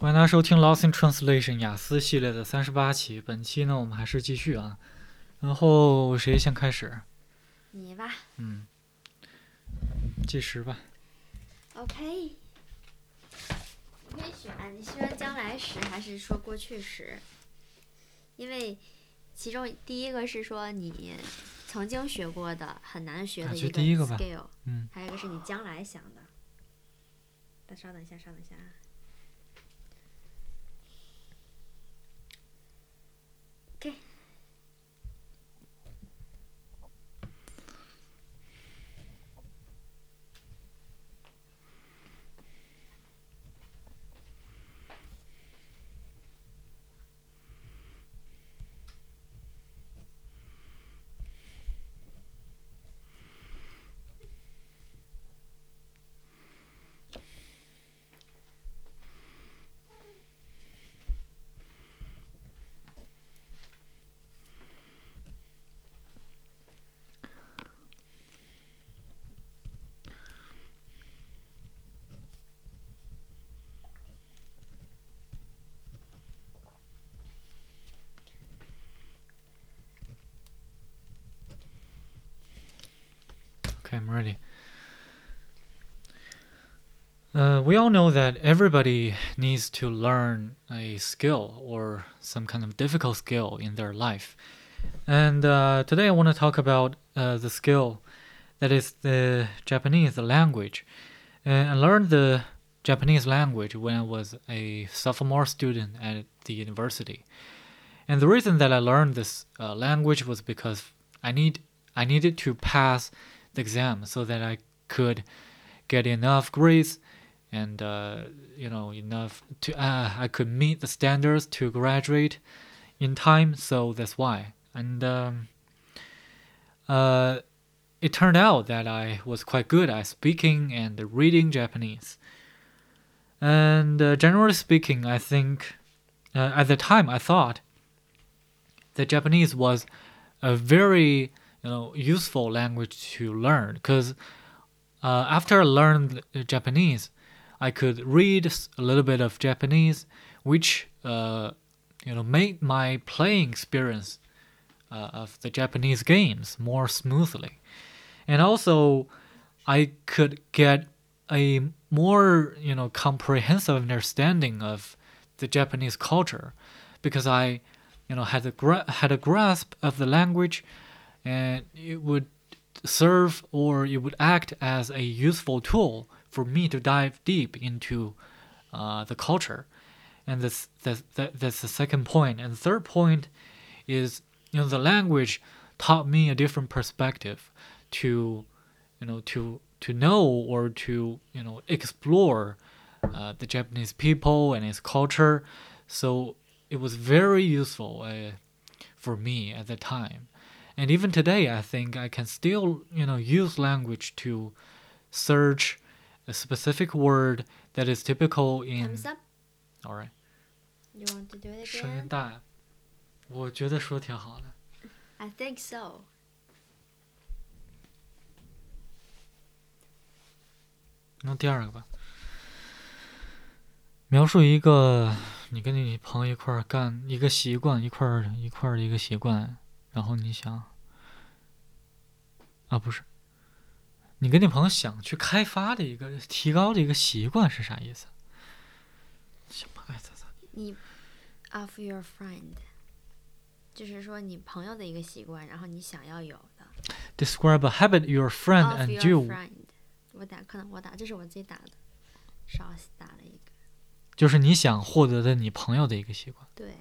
欢迎大家收听《Lost in Translation》雅思系列的三十八期。本期呢，我们还是继续啊。然后谁先开始？你吧嗯，计时吧。，OK。你可以选，你喜欢将来时还是说过去时？因为其中第一个是说你曾经学过的很难学的一个第一个吧 skill，嗯，还有一个是你将来想的。再稍等一下，稍等一下啊。Okay, I'm ready. Uh, we all know that everybody needs to learn a skill or some kind of difficult skill in their life. And uh, today I want to talk about uh, the skill that is the Japanese language. And I learned the Japanese language when I was a sophomore student at the university. And the reason that I learned this uh, language was because I need I needed to pass the exam so that I could get enough grades and uh, you know enough to uh, I could meet the standards to graduate in time. So that's why. And um, uh, it turned out that I was quite good at speaking and reading Japanese. And uh, generally speaking, I think uh, at the time I thought that Japanese was a very you know useful language to learn. Because uh, after I learned uh, Japanese, I could read a little bit of Japanese, which uh, you know made my playing experience uh, of the Japanese games more smoothly, and also I could get a more you know comprehensive understanding of the Japanese culture because I you know had a gra- had a grasp of the language and it would serve or it would act as a useful tool for me to dive deep into uh, the culture. And this, this, that, that's the second point. and the third point is you know the language taught me a different perspective to you know to to know or to you know explore uh, the Japanese people and its culture. So it was very useful uh, for me at the time and even today i think i can still you know use language to search a specific word that is typical in Thumbs up. all right You want to do it 声音 again? 大我觉得说挺好的 I think so. 然后你想啊不是你跟你朋友想去开发的一个提高的一个习惯是啥意思你 of your friend，就是说你朋友的一个习惯，然后你想要有的。describe a habit your friend and your you friend，我打可能我打，这是我自己打的，少打了一个。就是你想获得的你朋友的一个习惯对，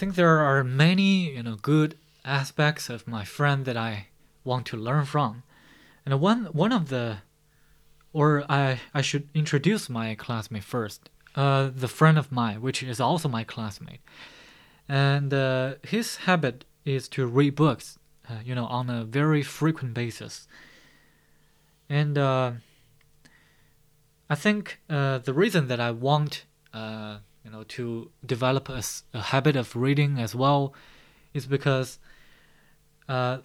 think there are many, you know, good aspects of my friend that I want to learn from. And one one of the or I I should introduce my classmate first. Uh, the friend of mine, which is also my classmate, and uh, his habit is to read books, uh, you know, on a very frequent basis. And uh, I think uh, the reason that I want, uh, you know, to develop a, a, habit of reading as well, is because, uh,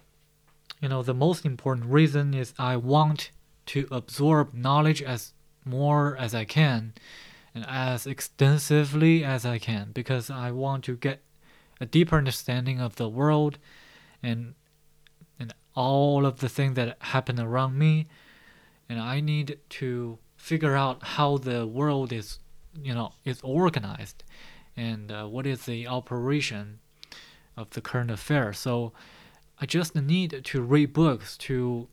you know, the most important reason is I want to absorb knowledge as more as I can, and as extensively as I can, because I want to get a deeper understanding of the world, and and all of the things that happen around me, and I need to figure out how the world is, you know, is organized, and uh, what is the operation of the current affair. So I just need to read books to,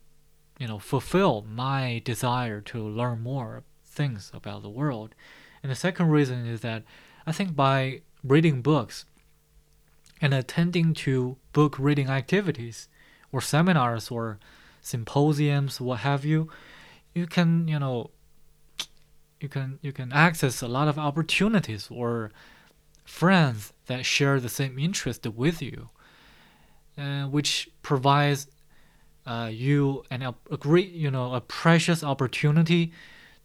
you know, fulfill my desire to learn more things about the world. And the second reason is that I think by reading books and attending to book reading activities or seminars or symposiums, what have you, you can, you know, you can you can access a lot of opportunities or friends that share the same interest with you, uh, which provides uh, you an, a great you know a precious opportunity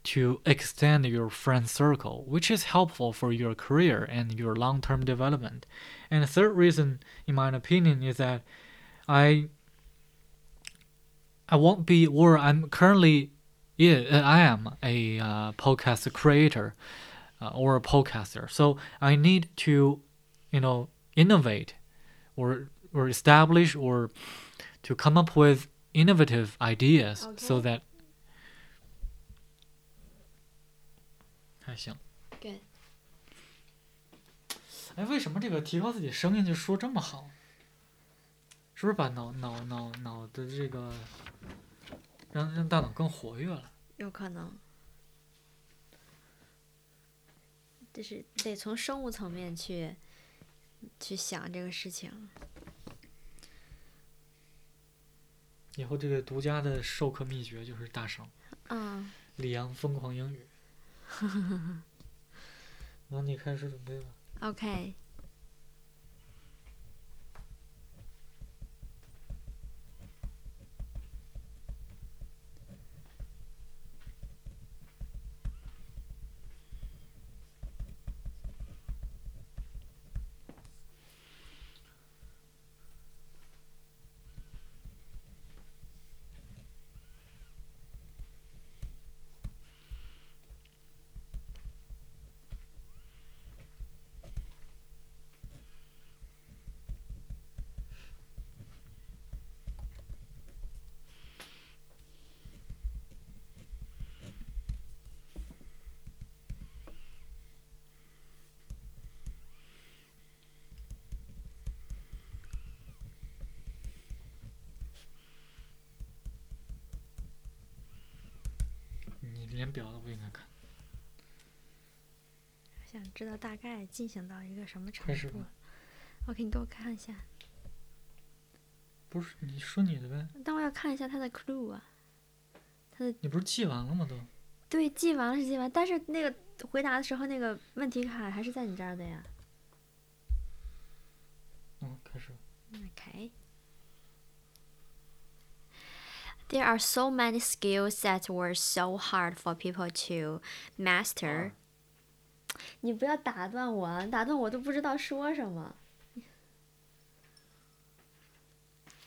to extend your friend circle, which is helpful for your career and your long-term development. And the third reason, in my opinion, is that I I won't be, or I'm currently yeah, uh, I am a uh, podcast creator uh, or a podcaster. So I need to, you know, innovate or or establish or to come up with innovative ideas Okay. so that 还行。 Good. 哎，为什么这个提高自己声音就说这么好？是不是把脑脑脑脑的这个 让让大脑更活跃了？有可能，就是得从生物层面去去想这个事情。以后这个独家的授课秘诀就是大声，嗯，李阳疯狂英语。那你开始准备吧。OK。你连表都不应该看。想知道大概进行到一个什么程度。OK，你给我看一下，不是，你说你的呗。但我要看一下他的 clue 啊。你不是记完了吗？都。对，记完了是记完，但是那个回答的时候那个问题卡还是在你这儿的呀。There are so many skills that were so hard for people to master. 你不要打断我啊，打断我都不知道说什么。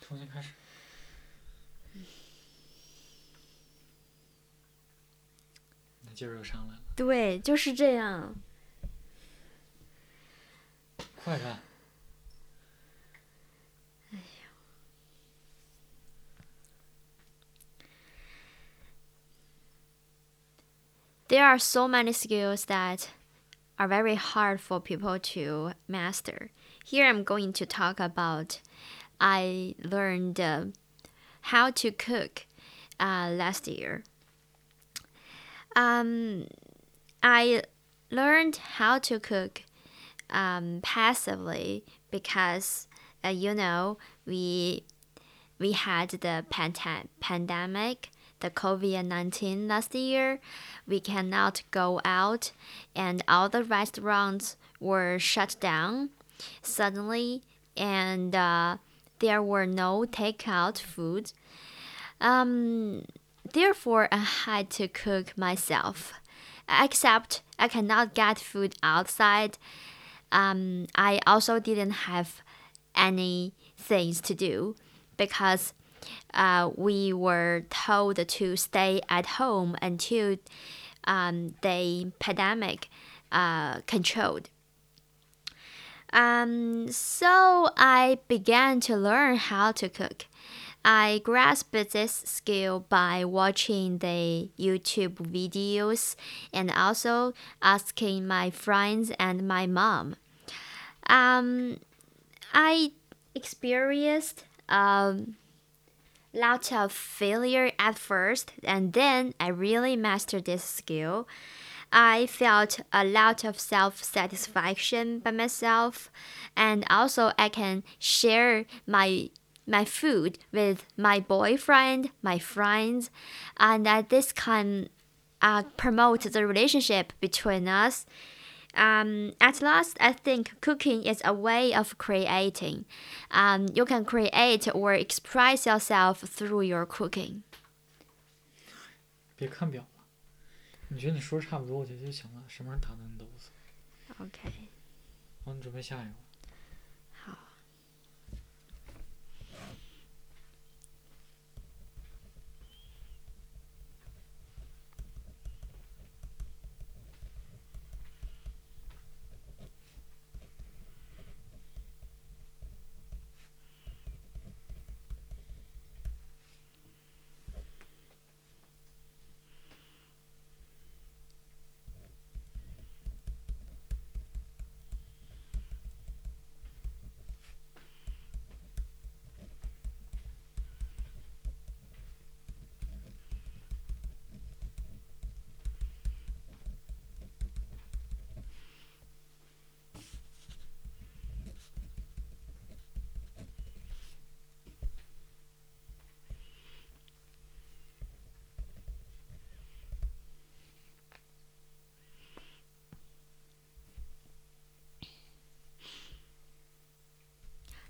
重新开始。那劲儿又上来了，对，就是这样。快点。 There are so many skills that are very hard for people to master. Here I'm going to talk about I learned uh, how to cook uh, last year. Um, I learned how to cook um, passively because uh, you know we we had the pand- pandemic the COVID 19 last year, we cannot go out, and all the restaurants were shut down suddenly, and uh, there were no takeout food. Um, therefore, I had to cook myself. Except I cannot get food outside. Um, I also didn't have any things to do because uh, we were told to stay at home until um, the pandemic uh, controlled. Um, so I began to learn how to cook. I grasped this skill by watching the YouTube videos and also asking my friends and my mom. Um, I experienced um, lot of failure at first, and then I really mastered this skill. I felt a lot of self satisfaction by myself, and also I can share my my food with my boyfriend, my friends, and that this can uh, promote the relationship between us um, at last, I think cooking is a way of creating. Um, you can create or express yourself through your cooking. 别看表了，你觉得你说差不多，我觉得就行了，什么时候打断你都无所谓。OK，好，你准备下一个。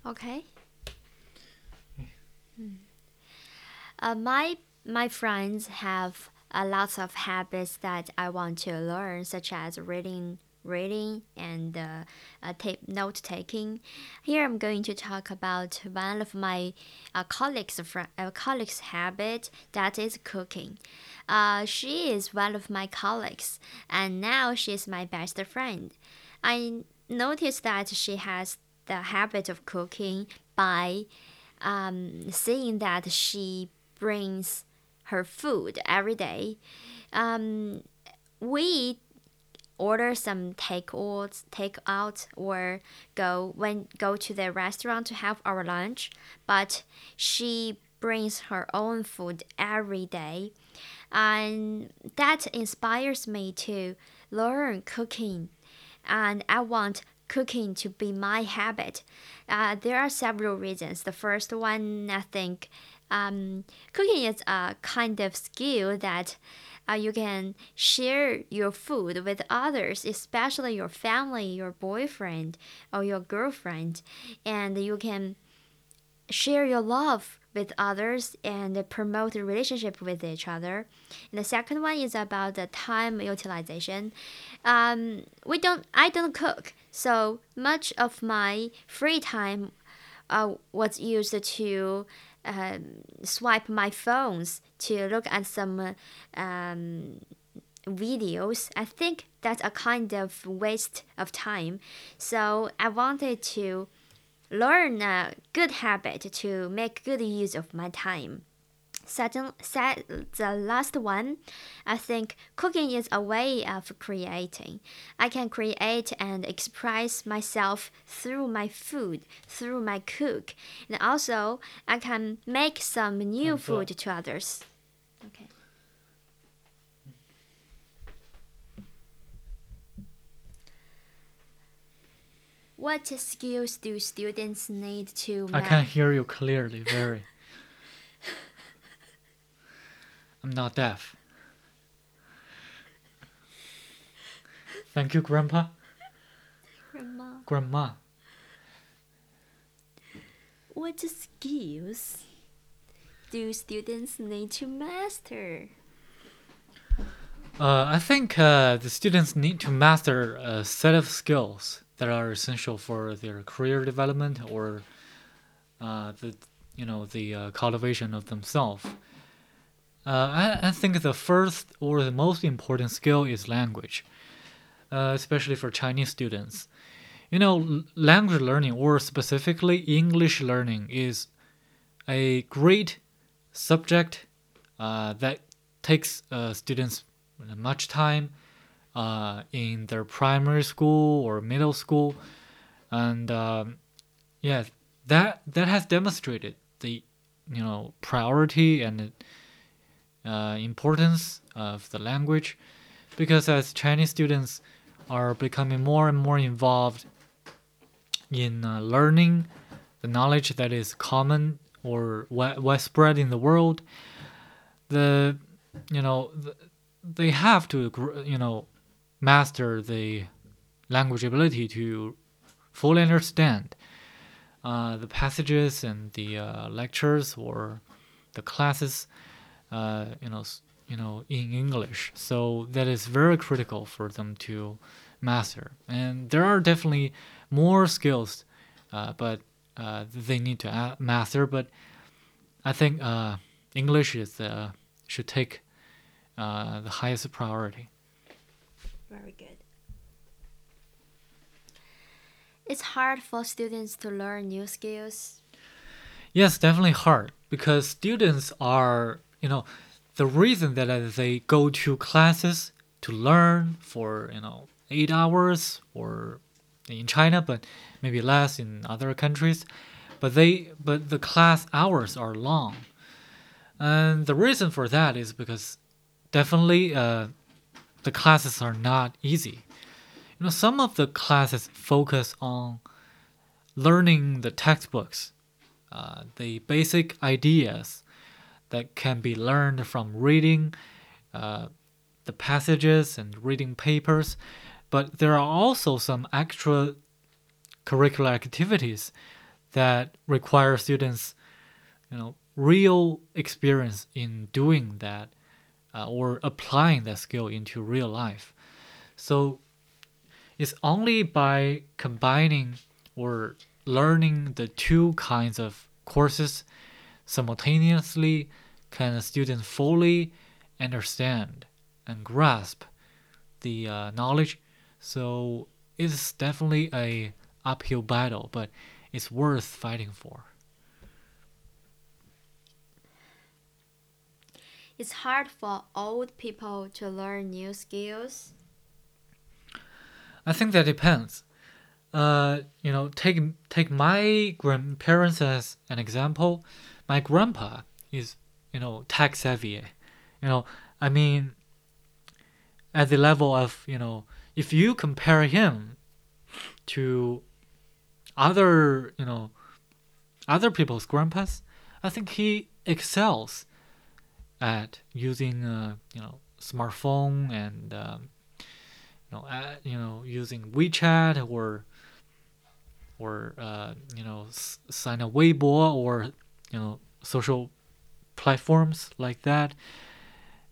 Okay. Hmm. Uh, my my friends have a lot of habits that I want to learn, such as reading, reading, and uh, uh, note taking. Here, I'm going to talk about one of my uh, colleagues' uh, colleagues' habit that is cooking. Uh, she is one of my colleagues, and now she is my best friend. I noticed that she has the habit of cooking by um, seeing that she brings her food every day. Um, we order some takeouts, take out, or go when go to the restaurant to have our lunch. But she brings her own food every day, and that inspires me to learn cooking. And I want cooking to be my habit. Uh, there are several reasons. The first one, I think, um, cooking is a kind of skill that uh, you can share your food with others, especially your family, your boyfriend, or your girlfriend, and you can share your love with others and promote a relationship with each other. And the second one is about the time utilization. Um, we don't. I don't cook, so much of my free time uh, was used to um, swipe my phones to look at some um, videos. I think that's a kind of waste of time. So I wanted to learn a good habit to make good use of my time. Second, set the last one, I think cooking is a way of creating. I can create and express myself through my food, through my cook, and also I can make some new food to others. Okay. What skills do students need to? I can hear you clearly, very. I'm not deaf. Thank you, Grandpa. Grandma. Grandma. What skills do students need to master? Uh, I think uh, the students need to master a set of skills that are essential for their career development or uh, the you know the uh, cultivation of themselves. Uh, I, I think the first or the most important skill is language, uh, especially for Chinese students. You know, language learning or specifically English learning is a great subject uh, that takes uh, students much time uh, in their primary school or middle school, and um, yeah, that that has demonstrated the you know priority and uh, importance of the language, because as Chinese students are becoming more and more involved in uh, learning the knowledge that is common or widespread in the world, the you know the, they have to you know master the language ability to fully understand uh, the passages and the uh, lectures or the classes uh, you know you know in English so that is very critical for them to master and there are definitely more skills uh, but uh, they need to master but I think uh, English is uh, should take uh, the highest priority. Very good. It's hard for students to learn new skills. Yes, definitely hard because students are, you know, the reason that uh, they go to classes to learn for, you know, eight hours or in China, but maybe less in other countries. But they, but the class hours are long, and the reason for that is because definitely uh, the classes are not easy. You know, some of the classes focus on learning the textbooks uh, the basic ideas that can be learned from reading uh, the passages and reading papers, but there are also some extra curricular activities that require students, you know, real experience in doing that uh, or applying that skill into real life. So it's only by combining or learning the two kinds of courses simultaneously can a student fully understand and grasp the uh, knowledge. So it's definitely a uphill battle, but it's worth fighting for. It's hard for old people to learn new skills. I think that depends. Uh, you know, take take my grandparents as an example. My grandpa is, you know, tech savvy. You know, I mean, at the level of, you know, if you compare him to other, you know, other people's grandpas, I think he excels at using, uh, you know, smartphone and, um, you know, uh, you know, using WeChat or or uh, you know Sina Weibo or you know social platforms like that.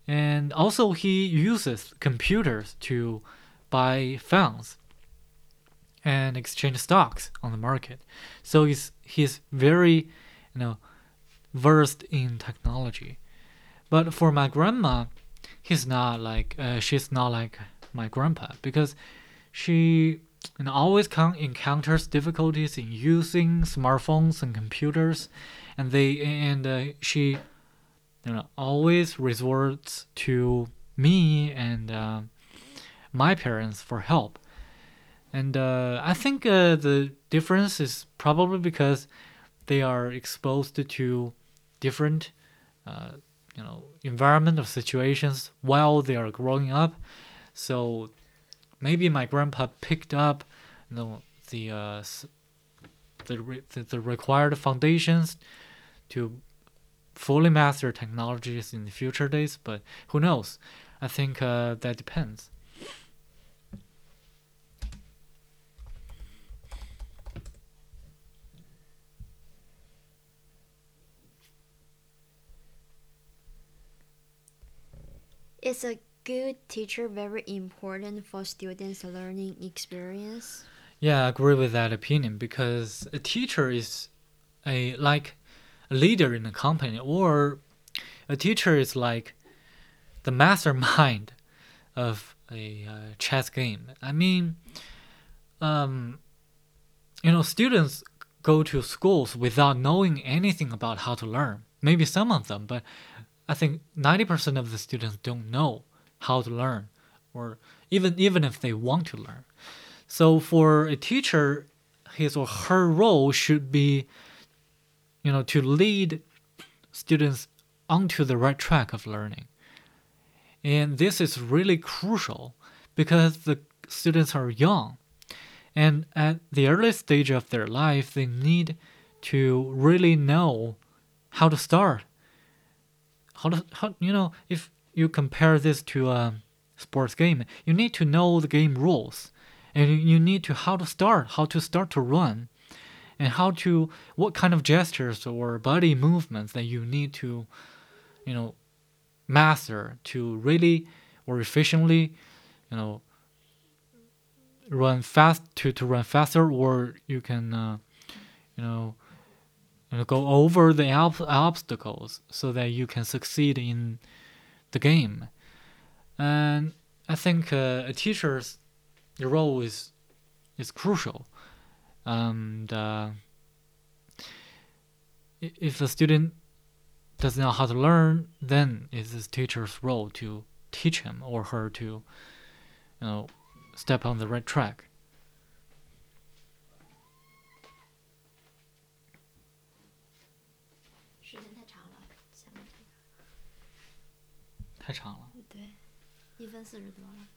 And also he uses computers to buy funds and exchange stocks on the market. So he's he's very you know versed in technology. But for my grandma, he's not like uh, she's not like my grandpa because she and always encounters difficulties in using smartphones and computers, and they and uh, she, you know, always resorts to me and uh, my parents for help. And uh, I think uh, the difference is probably because they are exposed to different, uh, you know, environment of situations while they are growing up. So maybe my grandpa picked up you know the uh, the, re- the required foundations to fully master technologies in the future days. But who knows? I think uh, that depends. Is a good teacher very important for students' learning experience? Yeah, I agree with that opinion because a teacher is a like a leader in a company or a teacher is like the mastermind of a uh, chess game. I mean, um, you know, students go to schools without knowing anything about how to learn. Maybe some of them, but I think 90% of the students don't know how to learn or even even if they want to learn. So for a teacher, his or her role should be you know to lead students onto the right track of learning. And this is really crucial because the students are young. And at the early stage of their life they need to really know how to start. How to how you know if you compare this to a sports game you need to know the game rules and you- need to how to start how to start to run and how to what kind of gestures or body movements that you need to you know master to really or efficiently you know run fast to, to run faster or you can uh, you know you know, go over the ob- obstacles so that you can succeed in the game. And I think uh, a teacher's role is is crucial. And uh, if a student doesn't know how to learn, then it's his teacher's role to teach him or her to, you know, step on the right track.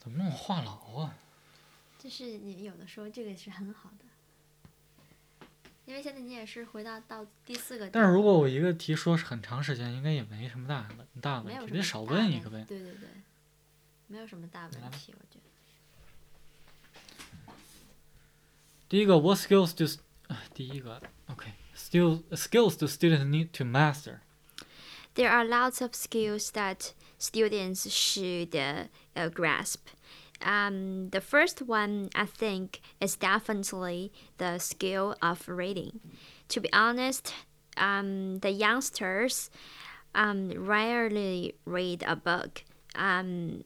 怎么那么话痨啊？就是你有的时候这个是很好的，因为现在你也是回到到第四个，但是如果我一个题说是很长时间，应该也没什么大问大问题，没有你少问一个呗。对对对，没有什么大问题，我觉得。第一个，What skills do 啊第一个，OK，skills skills do students need to master？There are lots of skills that students should uh, grasp. Um, the first one, I think, is definitely the skill of reading. To be honest, um, the youngsters um, rarely read a book. Um,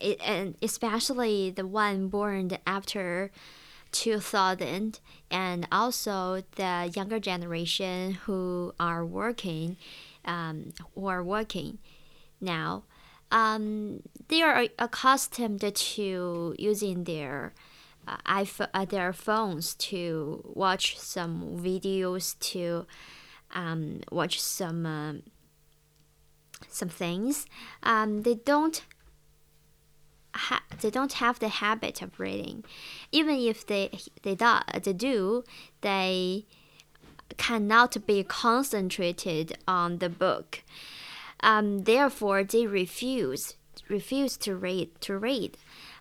it, and especially the one born after 2000 and also the younger generation who are working um, who are working now um, they are accustomed to using their uh, iPhone, uh, their phones to watch some videos to um, watch some um, some things um, they don't ha- they don't have the habit of reading. Even if they they do, they do, they cannot be concentrated on the book. Um, therefore, they refuse refuse to read to read.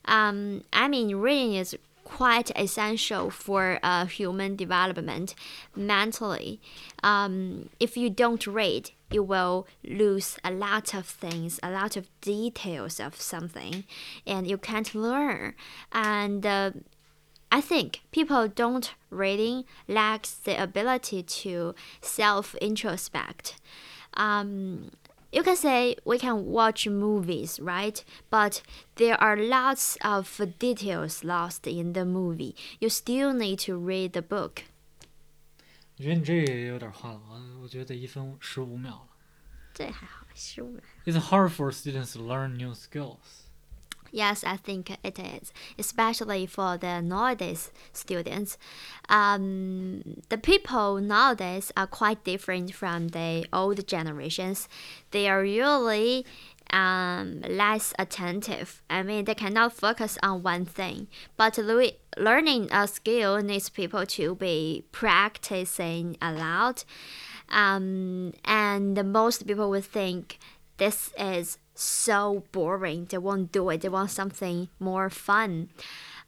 Um, I mean, reading is quite essential for uh, human development mentally. Um, if you don't read, you will lose a lot of things, a lot of details of something, and you can't learn. And uh, I think people don't reading lacks the ability to self introspect. Um, you can say we can watch movies, right? But there are lots of details lost in the movie. You still need to read the book. 我觉得你这个也有点话痨，我觉得一分十五秒了。这还好，十五秒。 It's hard for students to learn new skills. Yes, I think it is, especially for the nowadays students. Um, the people nowadays are quite different from the old generations. They are usually um, less attentive. I mean, they cannot focus on one thing. But le- learning a skill needs people to be practicing a lot. Um, and most people would think this is so boring. They won't do it. They want something more fun.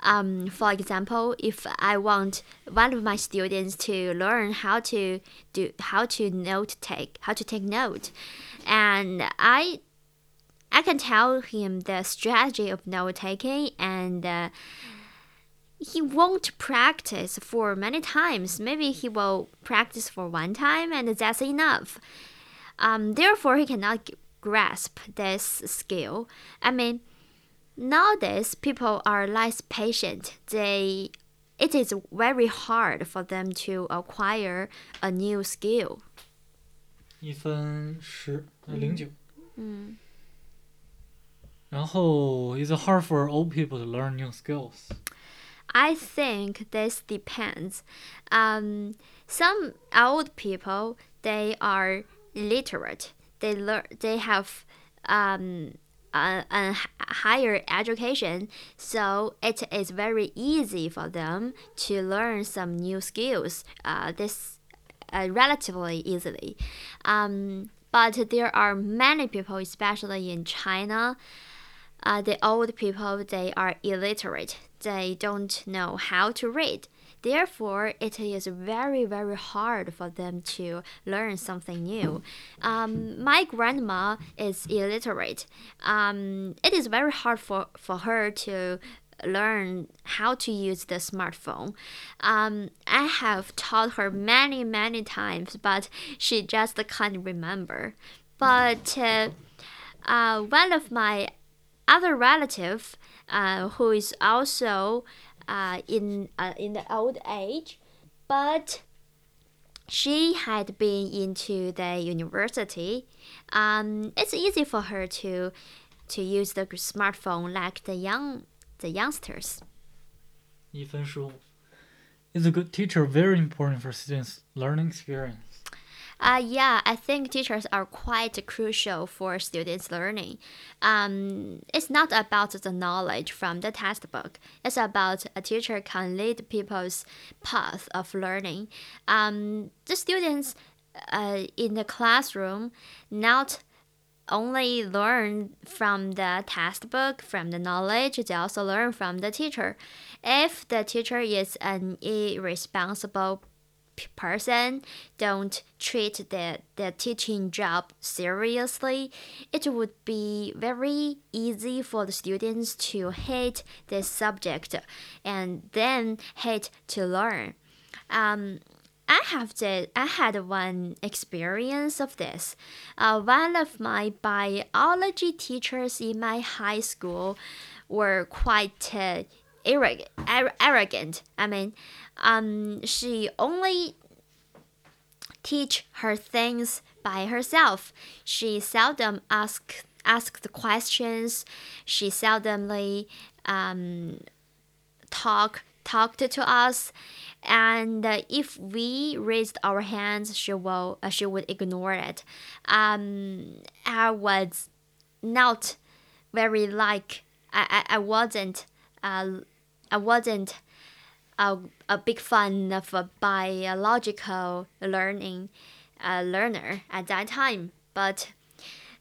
Um, for example, if I want one of my students to learn how to do how to note take how to take note, and I I can tell him the strategy of note taking and. Uh, he won't practice for many times. Maybe he will practice for one time and that's enough. Um, therefore, he cannot grasp this skill. I mean, nowadays people are less patient. They it is very hard for them to acquire a new skill. 一分十呃零九。嗯。然后，is it hard for old people to learn new skills? I think this depends. Um, some old people they are illiterate. they learn. They have um, a, a higher education, so it is very easy for them to learn some new skills. Uh, this uh, relatively easily. Um, but there are many people, especially in China, uh, the old people they are illiterate. They don't know how to read. Therefore, it is very, very hard for them to learn something new. Um, my grandma is illiterate. Um, it is very hard for, for her to learn how to use the smartphone. Um, I have taught her many, many times, but she just can't remember. But uh, uh, one of my other relative uh, who is also uh, in uh, in the old age, but she had been into the university. Um, it's easy for her to to use the smartphone like the young the youngsters. 一分十五. Is a good teacher very important for students' learning experience? Uh, yeah, I think teachers are quite crucial for students' learning. Um, it's not about the knowledge from the textbook. It's about a teacher can lead people's path of learning. Um, the students uh, in the classroom not only learn from the textbook, from the knowledge, they also learn from the teacher. If the teacher is an irresponsible person don't treat their, the teaching job seriously, it would be very easy for the students to hate this subject and then hate to learn. Um, I have the, I had one experience of this. Uh, one of my biology teachers in my high school were quite uh, arrogant. I mean, um, she only teach her things by herself. She seldom ask asked questions. She seldomly um, talk talked to us, and uh, if we raised our hands, she will uh, she would ignore it. Um, I was not very like I I, I wasn't uh, I wasn't a, a big fan of a biological learning uh, learner at that time. But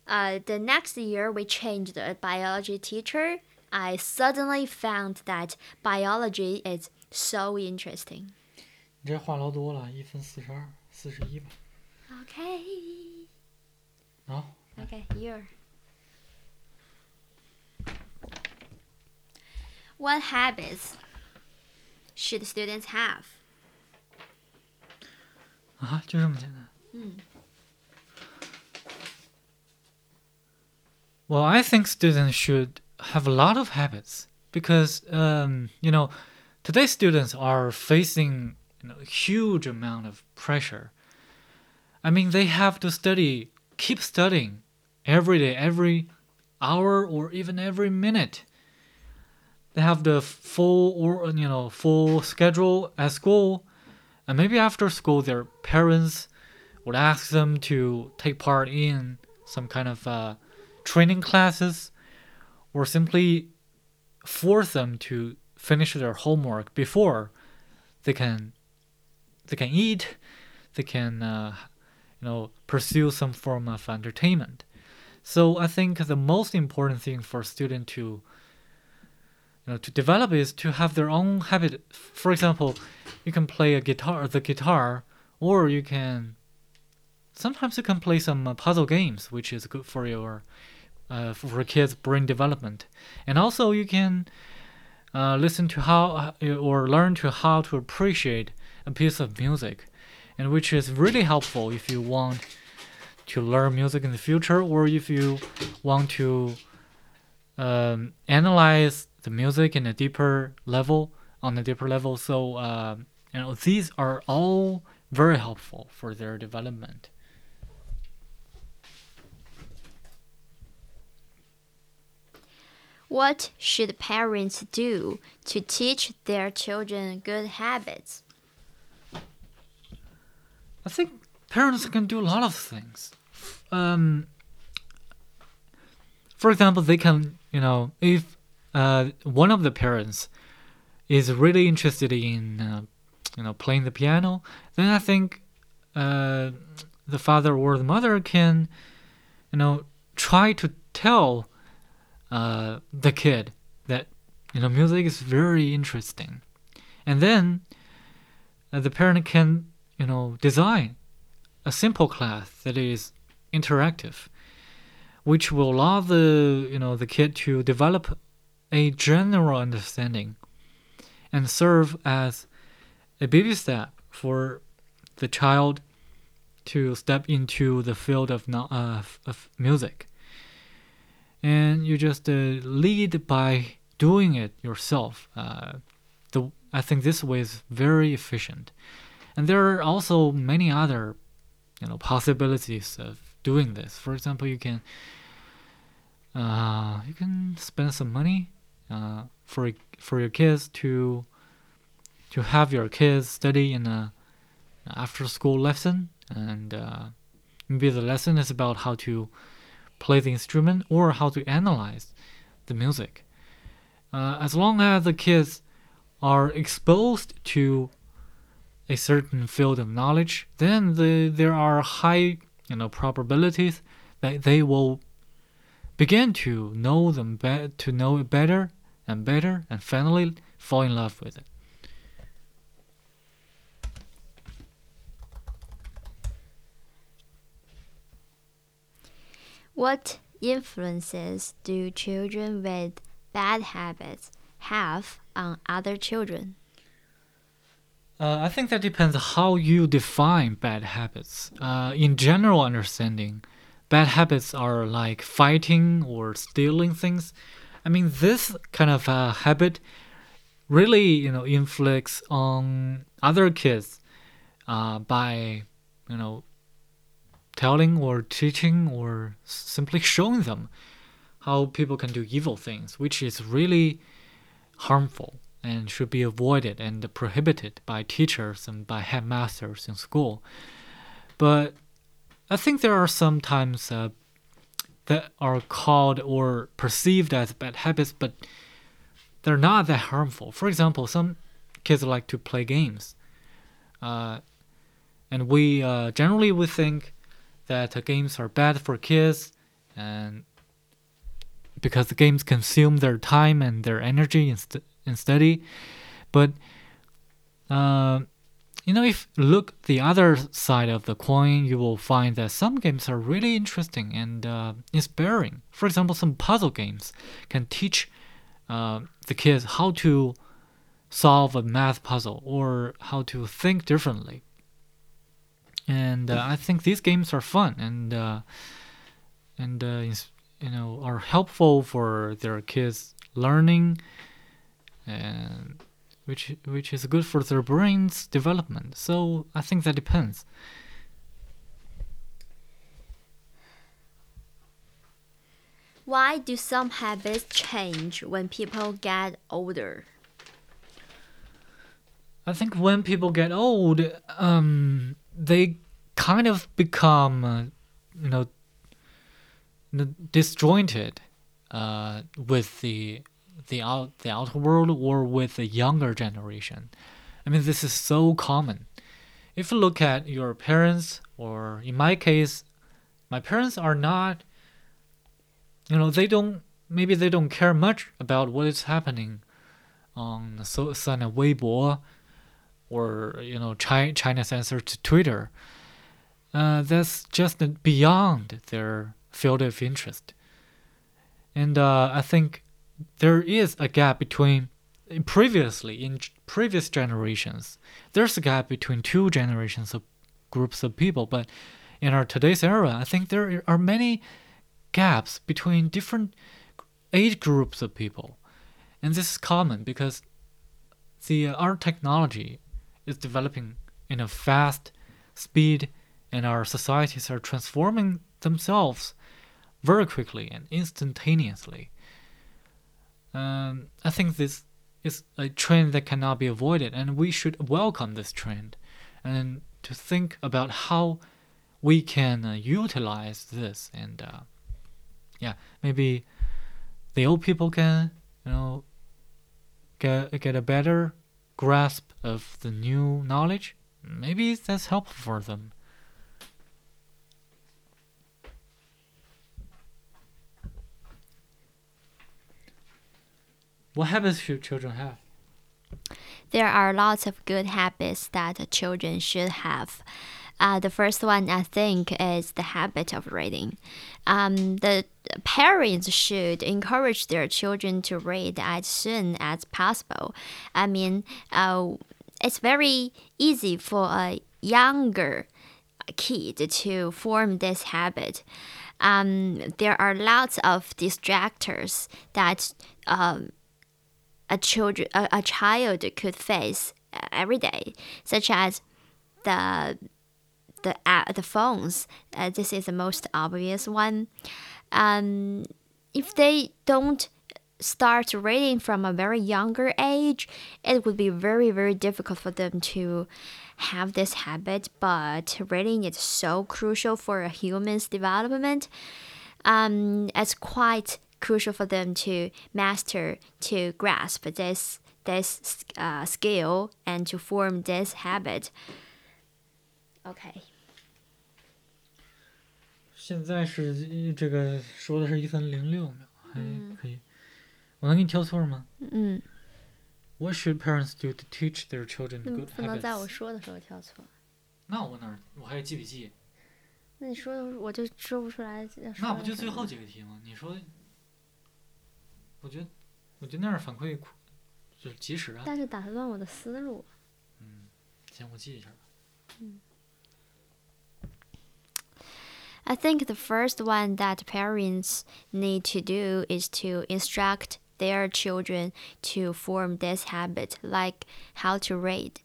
uh, the next year, we changed the biology teacher. I suddenly found that biology is so interesting. 你这话唠多了，一分四十二，四十一吧。Okay. 好。Okay, here. What habits should students have? 啊，就这么简单。嗯。Well, I think students should have a lot of habits because, um, you know, today's students are facing you know, a huge amount of pressure. I mean, they have to study, keep studying every day, every hour, or even every minute they have the full or you know full schedule at school, and maybe after school their parents would ask them to take part in some kind of uh, training classes or simply force them to finish their homework before they can they can eat they can uh, you know pursue some form of entertainment. So i think the most important thing for a student to you know to develop is to have their own habit. For example you can play a guitar the guitar or you can sometimes you can play some uh, puzzle games which is good for your uh, for kids brain development. And also you can uh, listen to how uh, or learn to how to appreciate a piece of music, and which is really helpful if you want to learn music in the future or if you want to um, analyze the music in a deeper level on a deeper level. So uh, you know these are all very helpful for their development. What should parents do to teach their children good habits? I think parents can do a lot of things. Um, for example, they can, you know, if uh, one of the parents is really interested in, uh, you know, playing the piano, then I think uh, the father or the mother can, you know, try to tell uh, the kid that you know music is very interesting, and then uh, the parent can you know design a simple class that is interactive, which will allow the you know the kid to develop a general understanding and serve as a baby step for the child to step into the field of, uh, of music and you just uh, lead by doing it yourself. Uh, the I think this way is very efficient, and there are also many other, you know, possibilities of doing this. For example, you can uh, you can spend some money uh, for for your kids to to have your kids study in a after school lesson, and uh, maybe the lesson is about how to play the instrument or how to analyze the music. Uh, as long as the kids are exposed to a certain field of knowledge, then the, there are high you know probabilities that they will begin to know them be- to know it better and better and finally fall in love with it. What influences do children with bad habits have on other children? Uh, I think that depends how you define bad habits. Uh, in general understanding, bad habits are like fighting or stealing things. I mean, this kind of uh, habit really, you know, inflicts on other kids uh, by, you know, telling or teaching or simply showing them how people can do evil things, which is really harmful and should be avoided and prohibited by teachers and by headmasters in school. But I think there are some times uh, that are called or perceived as bad habits, but they're not that harmful. For example, some kids like to play games, uh, and we uh, generally we think that games are bad for kids and because the games consume their time and their energy in, st- in study but uh, you know if look the other side of the coin you will find that some games are really interesting and uh, inspiring. For example some puzzle games can teach uh, the kids how to solve a math puzzle or how to think differently. And uh, I think these games are fun and uh, and uh, you know are helpful for their kids learning, and which which is good for their brains development. So I think that depends. Why do some habits change when people get older? I think when people get old, um, they kind of become, uh, you know, disjointed uh, with the the out the outer world or with the younger generation. I mean, this is so common. If you look at your parents, or in my case, my parents are not. You know, they don't. Maybe they don't care much about what is happening on so on Weibo, or you know, China, China's answer to Twitter. Uh, that's just beyond their field of interest. And uh, I think there is a gap between previously in previous generations. There's a gap between two generations of groups of people, but in our today's era, I think there are many gaps between different age groups of people, and this is common because the uh, our technology is developing in a fast speed, and our societies are transforming themselves very quickly and instantaneously. Um, I think this is a trend that cannot be avoided, and we should welcome this trend and to think about how we can uh, utilize this. And uh, yeah, maybe the old people can, you know, get get a better grasp of the new knowledge. Maybe that's helpful for them. What habits should children have? There are lots of good habits that children should have. Uh, the first one I think is the habit of reading. Um, the parents should encourage their children to read as soon as possible. I mean, uh, it's very easy for a younger kid to form this habit. Um, there are lots of distractors that um, a children a, a child could face uh, every day, such as the the uh, the phones. Uh, this is the most obvious one. Um, if they don't start reading from a very younger age, it would be very very difficult for them to have this habit. But reading is so crucial for a human's development. Um, it's quite crucial for them to master, to grasp this this uh, skill and to form this habit. Okay. 现在是这个说的是一分零六秒，还可以。我能给你挑错吗？嗯。What should parents do to teach their children good habits？不能在我说的时候挑错。那我哪？我还要记笔记。那你说我就说不出来。那不就最后几个题吗？你说 我觉得，我觉得那样反馈就是及时啊。但是打断我的思路。嗯，行，我记一下吧。嗯。I think the first one that parents need to do is to instruct their children to form this habit, like how to read.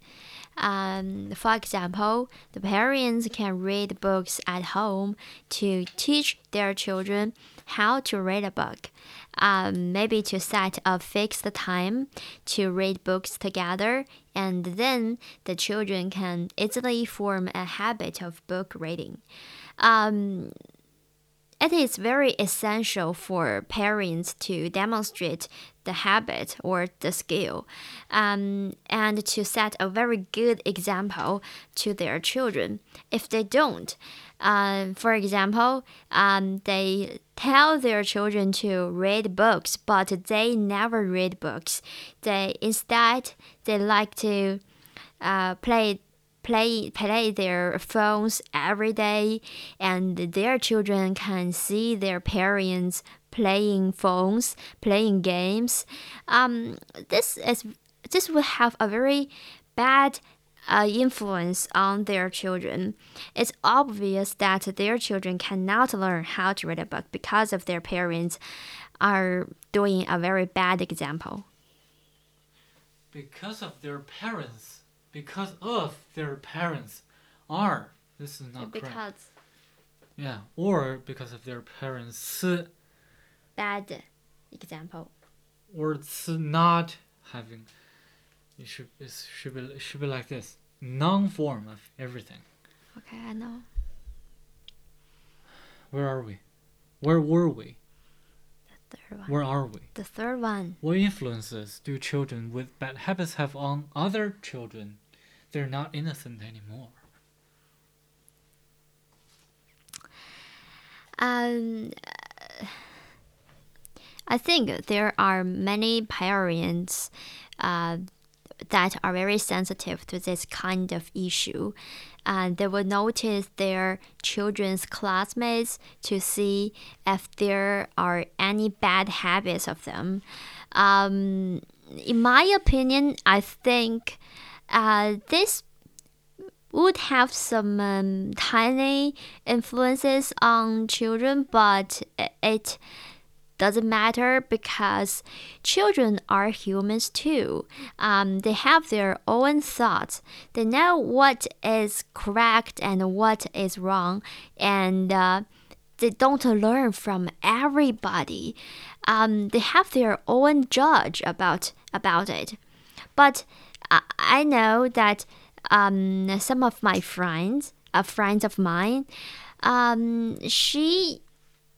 Um, for example, the parents can read books at home to teach their children how to read a book um, maybe to set a fixed time to read books together, and then the children can easily form a habit of book reading. Um, it is very essential for parents to demonstrate the habit or the skill um, and to set a very good example to their children. If they don't, um, for example, um, they tell their children to read books, but they never read books. They instead they like to uh, play play play their phones every day, and their children can see their parents playing phones, playing games. Um, this is this will have a very bad uh, influence on their children. It's obvious that their children cannot learn how to read a book because of their parents are doing a very bad example. Because of their parents, because of their parents are. This is not because. correct. Yeah, or because of their parents. Bad example. Or it's not having it should it should be it should be like this. Non form of everything. Okay, I know. Where are we? Where were we? Third one. Where are we? The third one. What influences do children with bad habits have on other children? They're not innocent anymore. Um, I think there are many parents uh, that are very sensitive to this kind of issue. And they will notice their children's classmates to see if there are any bad habits of them. Um, in my opinion, I think uh, this would have some um, tiny influences on children, but it doesn't matter because children are humans too. Um, they have their own thoughts. They know what is correct and what is wrong, and uh, they don't learn from everybody. Um, they have their own judge about about it. But I, know that um, some of my friends, uh, friends of mine, um, she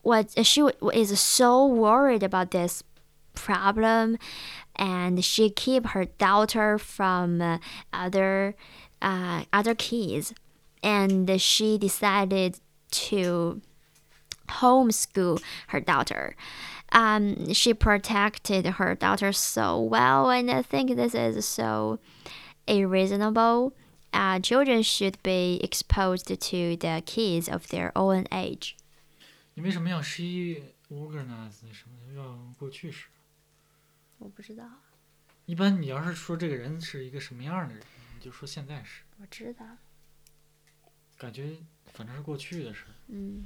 was she is so worried about this problem, and she keep her daughter from uh, other uh, other kids, and she decided to homeschool her daughter. Um, she protected her daughter so well, and I think this is so irreasonable. Uh, children should be exposed to the kids of their own age. 你为什么要 she organize 什么要过去式？我不知道，一般你要是说这个人是一个什么样的人，你就说现在时，我知道。感觉反正是过去的事。嗯，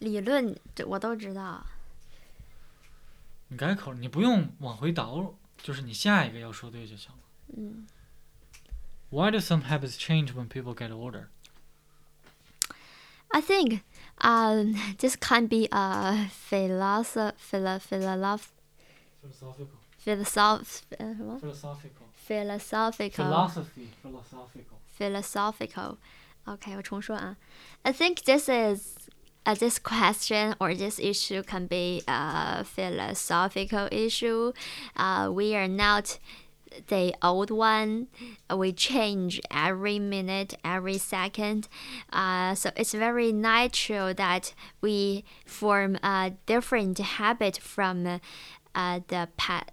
理论这我都知道。你改口，你不用往回倒，就是你下一个要说对就行了。嗯 Why do some habits change when people get older? ，I think um this can be a philosoph philo philosoph Philosophical, philosoph 呃什么 philosophical, philosophical philosophy, philosophical. philosophical. Okay, 我重说啊。I think this is uh, this question or this issue can be a philosophical issue. Uh, we are not the old one. We change every minute, every second. Uh, so it's very natural that we form a different habit from uh, the pa-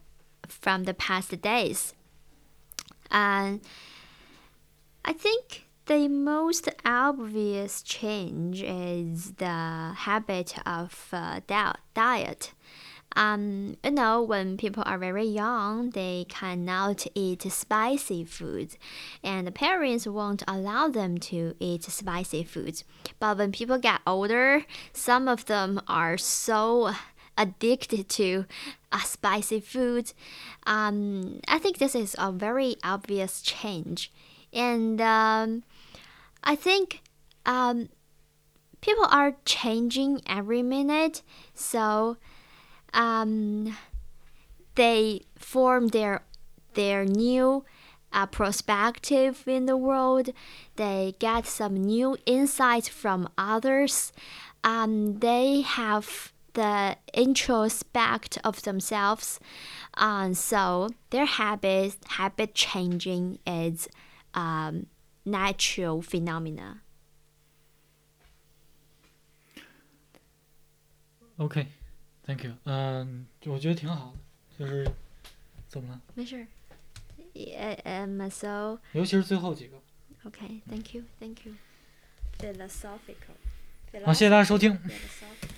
from the past days. And I think the most obvious change is the habit of uh, diet. Um, you know, when people are very young, they cannot eat spicy foods, and the parents won't allow them to eat spicy foods. But when people get older, some of them are so addicted to uh, spicy food. Um, I think this is a very obvious change, and um, I think um, people are changing every minute, so um, they form their their new uh, perspective in the world. They get some new insights from others. Um, they have the introspect of themselves. Um, so their habit habit changing is um, natural phenomena. OK, thank you. 嗯、我觉得挺好的，就是怎么了？没事。Yeah, um, so 尤其是最后几个。okay, thank you, thank you. Philosophical. 好，谢谢大家收听。Philosophical.